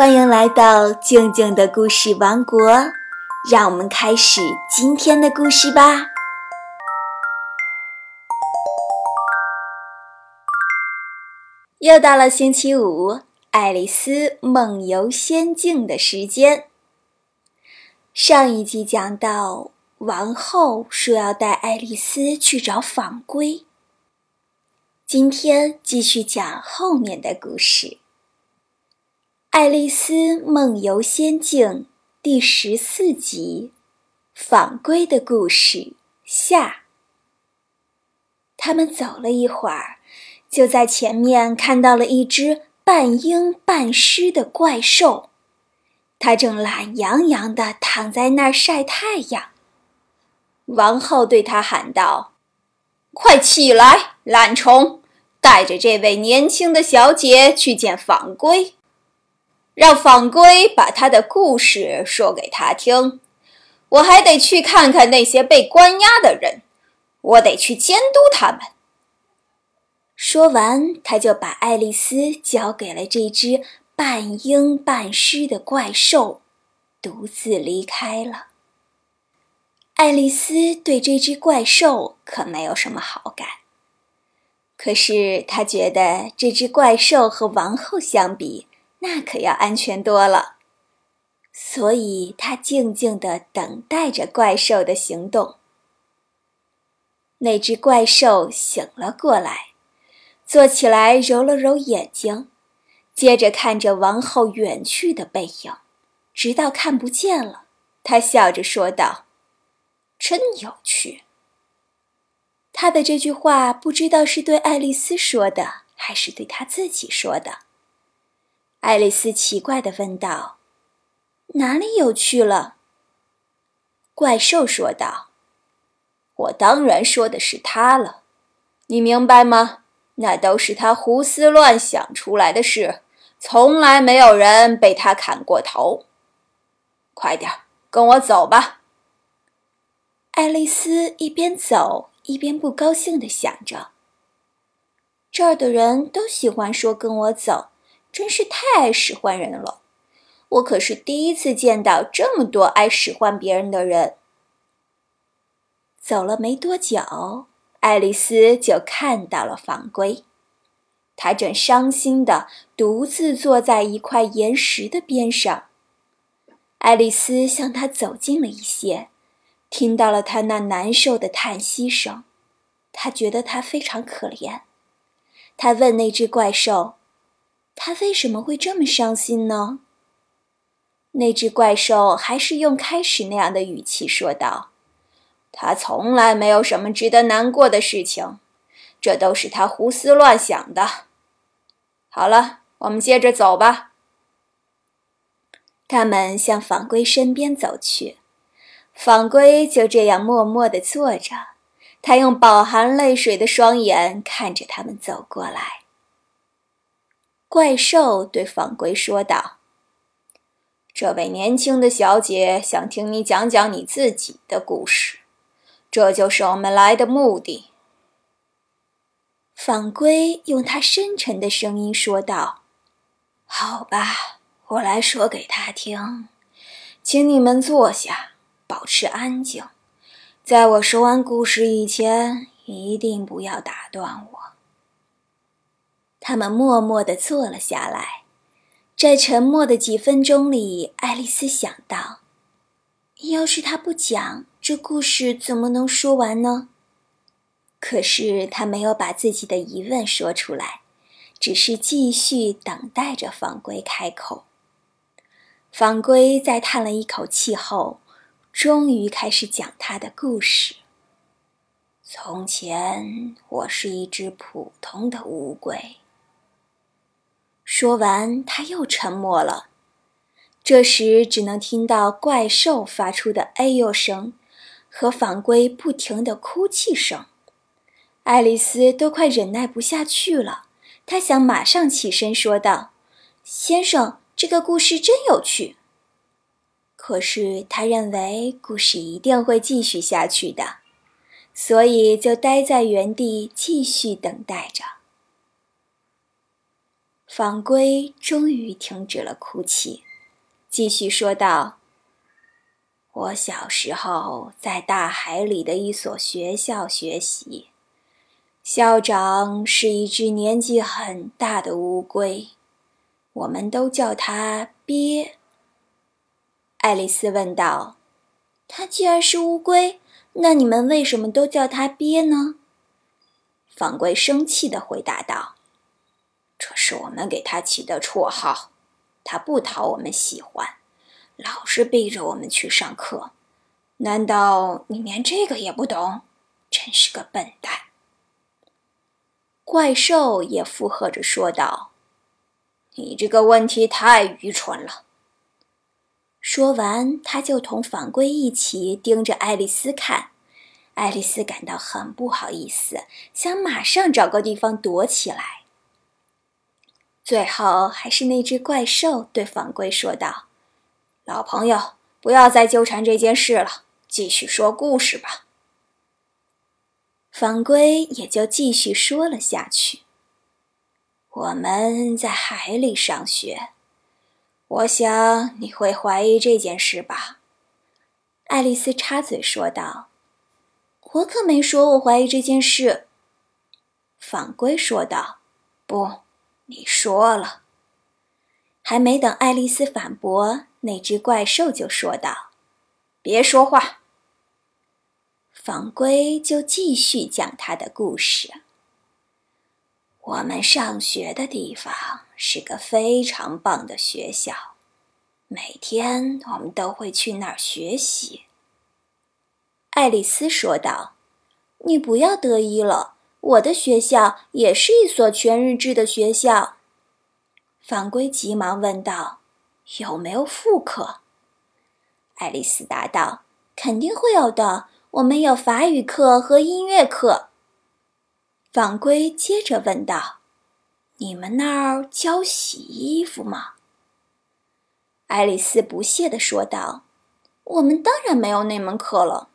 欢迎来到静静的故事王国，让我们开始今天的故事吧。又到了星期五，爱丽丝梦游仙境的时间。上一集讲到，王后说要带爱丽丝去找纺龟。今天继续讲后面的故事，《爱丽丝梦游仙境》第十四集《纺龟的故事》下。他们走了一会儿，就在前面看到了一只半鹰半狮的怪兽。它正懒洋洋地躺在那儿晒太阳。王后对他喊道：“快起来，懒虫，带着这位年轻的小姐去见纺龟，让纺龟把他的故事说给他听。我还得去看看那些被关押的人，我得去监督他们。”说完，他就把爱丽丝交给了这只。半鹰半狮的怪兽独自离开了。爱丽丝对这只怪兽可没有什么好感，可是她觉得这只怪兽和王后相比，那可要安全多了，所以他静静地等待着怪兽的行动。那只怪兽醒了过来，坐起来揉了揉眼睛。接着看着王后远去的背影，直到看不见了，他笑着说道：“真有趣。”他的这句话不知道是对爱丽丝说的，还是对他自己说的。爱丽丝奇怪地问道：“哪里有趣了？”怪兽说道：“我当然说的是他了，你明白吗？那都是他胡思乱想出来的事。”从来没有人被他砍过头。快点跟我走吧。爱丽丝一边走一边不高兴地想着：“这儿的人都喜欢说跟我走，真是太爱使唤人了。我可是第一次见到这么多爱使唤别人的人。”走了没多久，爱丽丝就看到了房龟。他正伤心地独自坐在一块岩石的边上。爱丽丝向他走近了一些，听到了他那难受的叹息声。她觉得他非常可怜。她问那只怪兽：“他为什么会这么伤心呢？”那只怪兽还是用开始那样的语气说道：“他从来没有什么值得难过的事情，这都是他胡思乱想的。”好了，我们接着走吧。他们向纺龟身边走去，纺龟就这样默默地坐着，他用饱含泪水的双眼看着他们走过来。怪兽对纺龟说道：“这位年轻的小姐想听你讲讲你自己的故事，这就是我们来的目的。”纺龟用他深沉的声音说道：“好吧，我来说给他听，请你们坐下，保持安静。在我说完故事以前，一定不要打断我。”他们默默地坐了下来，在沉默的几分钟里，爱丽丝想到：要是他不讲，这故事怎么能说完呢？可是他没有把自己的疑问说出来，只是继续等待着纺龟开口。纺龟在叹了一口气后，终于开始讲他的故事。从前，我是一只普通的乌龟。说完，他又沉默了。这时，只能听到怪兽发出的哎呦声，和纺龟不停的哭泣声。爱丽丝都快忍耐不下去了，她想马上起身说道：“先生，这个故事真有趣。”可是她认为故事一定会继续下去的，所以就待在原地继续等待着。仿龟终于停止了哭泣，继续说道：“我小时候在大海里的一所学校学习，校长是一只年纪很大的乌龟，我们都叫它鳖。”爱丽丝问道：“它既然是乌龟，那你们为什么都叫它鳖呢？”仿龟生气地回答道。这是我们给他起的绰号，他不讨我们喜欢，老是逼着我们去上课。难道你连这个也不懂？真是个笨蛋！怪兽也附和着说道：“你这个问题太愚蠢了。”说完，他就同反龟一起盯着爱丽丝看。爱丽丝感到很不好意思，想马上找个地方躲起来。最后，还是那只怪兽对仿龟说道：“老朋友，不要再纠缠这件事了，继续说故事吧。”仿龟也就继续说了下去。我们在海里上学，我想你会怀疑这件事吧？”爱丽丝插嘴说道。“我可没说我怀疑这件事。”仿龟说道。“不。”你说了，还没等爱丽丝反驳，那只怪兽就说道：“别说话。”仿龟就继续讲他的故事。我们上学的地方是个非常棒的学校，每天我们都会去那儿学习。爱丽丝说道：“你不要得意了。”我的学校也是一所全日制的学校。反龟急忙问道：“有没有副课？”爱丽丝答道：“肯定会有的。我们有法语课和音乐课。”反龟接着问道：“你们那儿教洗衣服吗？”爱丽丝不屑地说道：“我们当然没有那门课了。”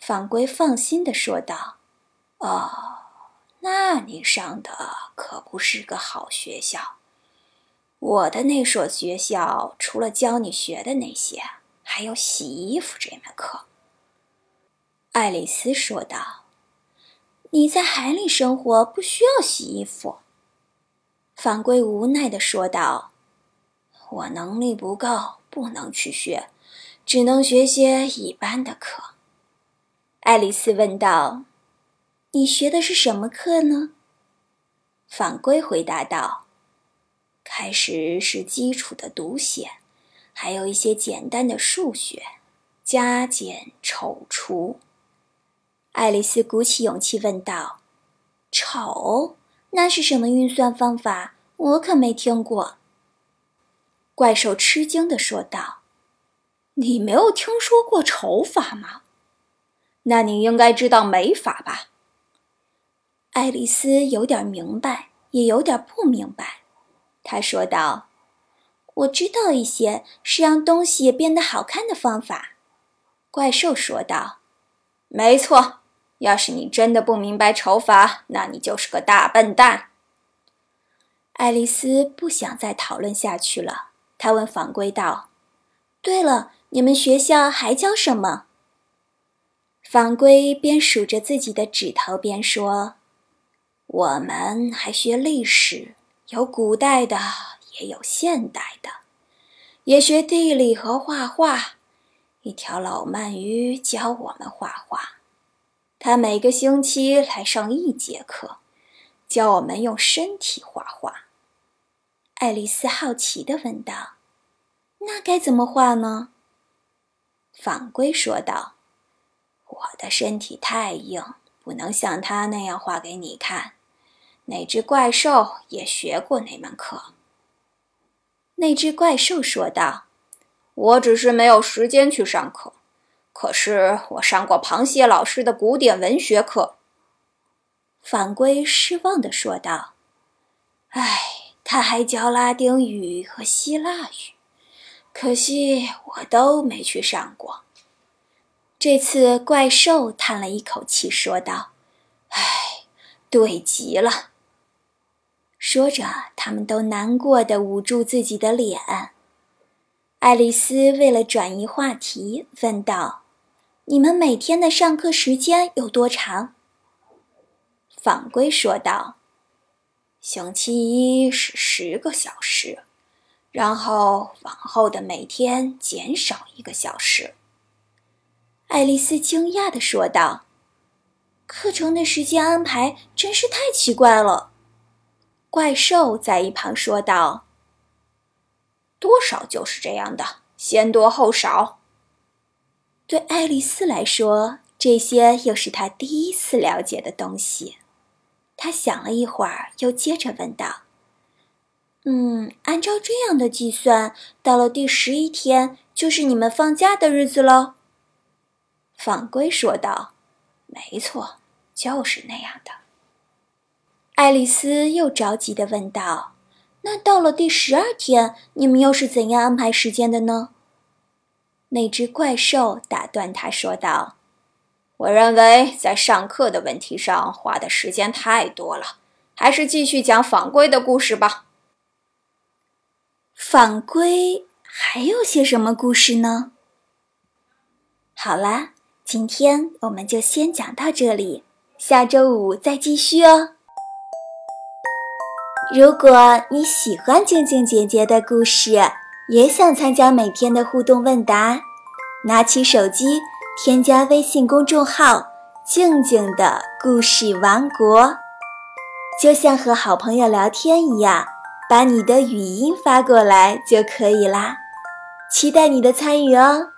反龟放心地说道。哦，那你上的可不是个好学校。我的那所学校除了教你学的那些，还有洗衣服这门课。”爱丽丝说道。“你在海里生活，不需要洗衣服。”反归无奈地说道。“我能力不够，不能去学，只能学些一般的课。”爱丽丝问道。你学的是什么课呢？反归回答道：“开始是基础的读写，还有一些简单的数学，加减丑除。”爱丽丝鼓起勇气问道：“丑？那是什么运算方法？我可没听过。”怪兽吃惊地说道：“你没有听说过丑法吗？那你应该知道美法吧？”爱丽丝有点明白，也有点不明白。她说道：“我知道一些是让东西变得好看的方法。”怪兽说道：“没错，要是你真的不明白丑法，那你就是个大笨蛋。”爱丽丝不想再讨论下去了。她问反龟道：“对了，你们学校还教什么？”反龟边数着自己的指头边说。我们还学历史，有古代的，也有现代的，也学地理和画画。一条老鳗鱼教我们画画，他每个星期来上一节课，教我们用身体画画。爱丽丝好奇地问道：“那该怎么画呢？”反龟说道：“我的身体太硬，不能像他那样画给你看。”那只怪兽也学过那门课。那只怪兽说道：“我只是没有时间去上课，可是我上过螃蟹老师的古典文学课。”反归失望地说道：“唉，他还教拉丁语和希腊语，可惜我都没去上过。”这次怪兽叹了一口气说道：“唉，对极了。”说着，他们都难过的捂住自己的脸。爱丽丝为了转移话题，问道：“你们每天的上课时间有多长？”访龟说道：“星期一是十个小时，然后往后的每天减少一个小时。”爱丽丝惊讶地说道：“课程的时间安排真是太奇怪了。”怪兽在一旁说道：“多少就是这样的，先多后少。”对爱丽丝来说，这些又是她第一次了解的东西。她想了一会儿，又接着问道：“嗯，按照这样的计算，到了第十一天就是你们放假的日子喽？”访龟说道：“没错，就是那样的。”爱丽丝又着急地问道：“那到了第十二天，你们又是怎样安排时间的呢？”那只怪兽打断他说道：“我认为在上课的问题上花的时间太多了，还是继续讲访龟的故事吧。”访龟还有些什么故事呢？好啦，今天我们就先讲到这里，下周五再继续哦。如果你喜欢静静姐姐的故事，也想参加每天的互动问答，拿起手机添加微信公众号“静静的故事王国”，就像和好朋友聊天一样，把你的语音发过来就可以啦。期待你的参与哦！